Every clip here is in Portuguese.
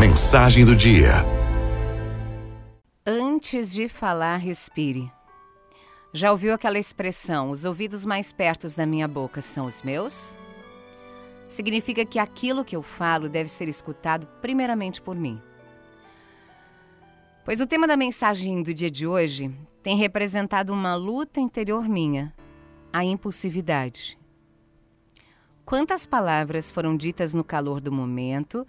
Mensagem do dia. Antes de falar, respire. Já ouviu aquela expressão: os ouvidos mais perto da minha boca são os meus? Significa que aquilo que eu falo deve ser escutado primeiramente por mim. Pois o tema da mensagem do dia de hoje tem representado uma luta interior minha, a impulsividade. Quantas palavras foram ditas no calor do momento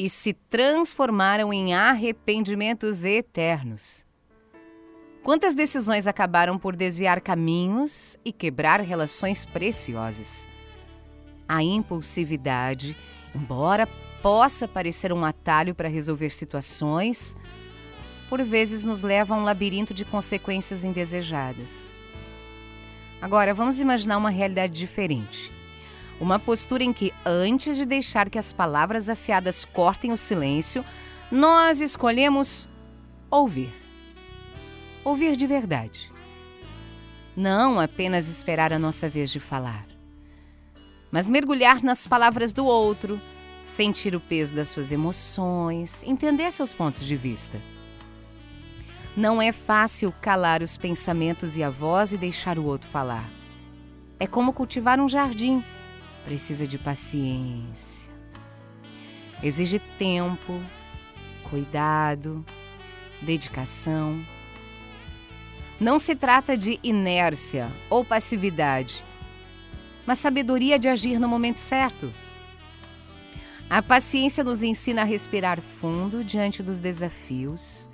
e se transformaram em arrependimentos eternos? Quantas decisões acabaram por desviar caminhos e quebrar relações preciosas? A impulsividade, embora possa parecer um atalho para resolver situações, por vezes nos leva a um labirinto de consequências indesejadas. Agora, vamos imaginar uma realidade diferente. Uma postura em que, antes de deixar que as palavras afiadas cortem o silêncio, nós escolhemos ouvir ouvir de verdade. Não apenas esperar a nossa vez de falar, mas mergulhar nas palavras do outro, sentir o peso das suas emoções, entender seus pontos de vista. Não é fácil calar os pensamentos e a voz e deixar o outro falar. É como cultivar um jardim. Precisa de paciência. Exige tempo, cuidado, dedicação. Não se trata de inércia ou passividade, mas sabedoria de agir no momento certo. A paciência nos ensina a respirar fundo diante dos desafios,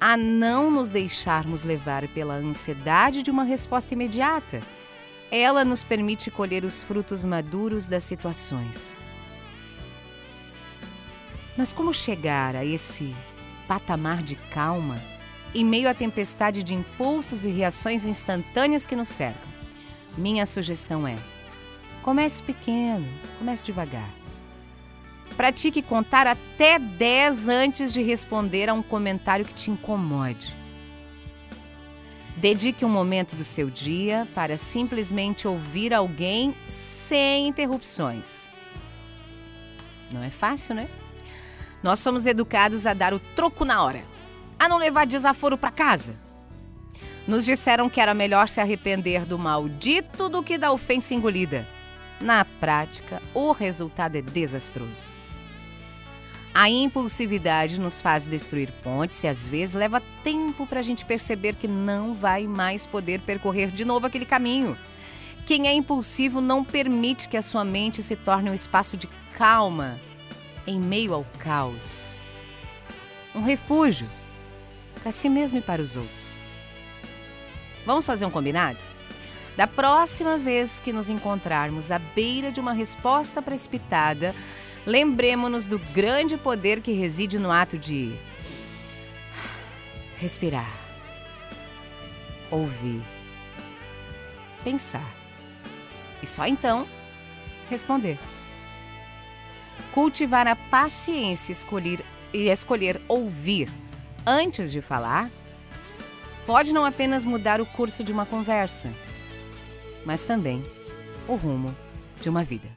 a não nos deixarmos levar pela ansiedade de uma resposta imediata. Ela nos permite colher os frutos maduros das situações. Mas como chegar a esse patamar de calma? em meio à tempestade de impulsos e reações instantâneas que nos cercam. Minha sugestão é: comece pequeno, comece devagar. Pratique contar até 10 antes de responder a um comentário que te incomode. Dedique um momento do seu dia para simplesmente ouvir alguém sem interrupções. Não é fácil, né? Nós somos educados a dar o troco na hora a não levar desaforo para casa. Nos disseram que era melhor se arrepender do maldito do que da ofensa engolida. Na prática, o resultado é desastroso. A impulsividade nos faz destruir pontes e às vezes leva tempo para a gente perceber que não vai mais poder percorrer de novo aquele caminho. Quem é impulsivo não permite que a sua mente se torne um espaço de calma em meio ao caos. Um refúgio para si mesmo e para os outros. Vamos fazer um combinado? Da próxima vez que nos encontrarmos à beira de uma resposta precipitada, lembremos-nos do grande poder que reside no ato de respirar, ouvir, pensar e só então responder. Cultivar a paciência escolher, e escolher ouvir antes de falar, pode não apenas mudar o curso de uma conversa, mas também o rumo de uma vida.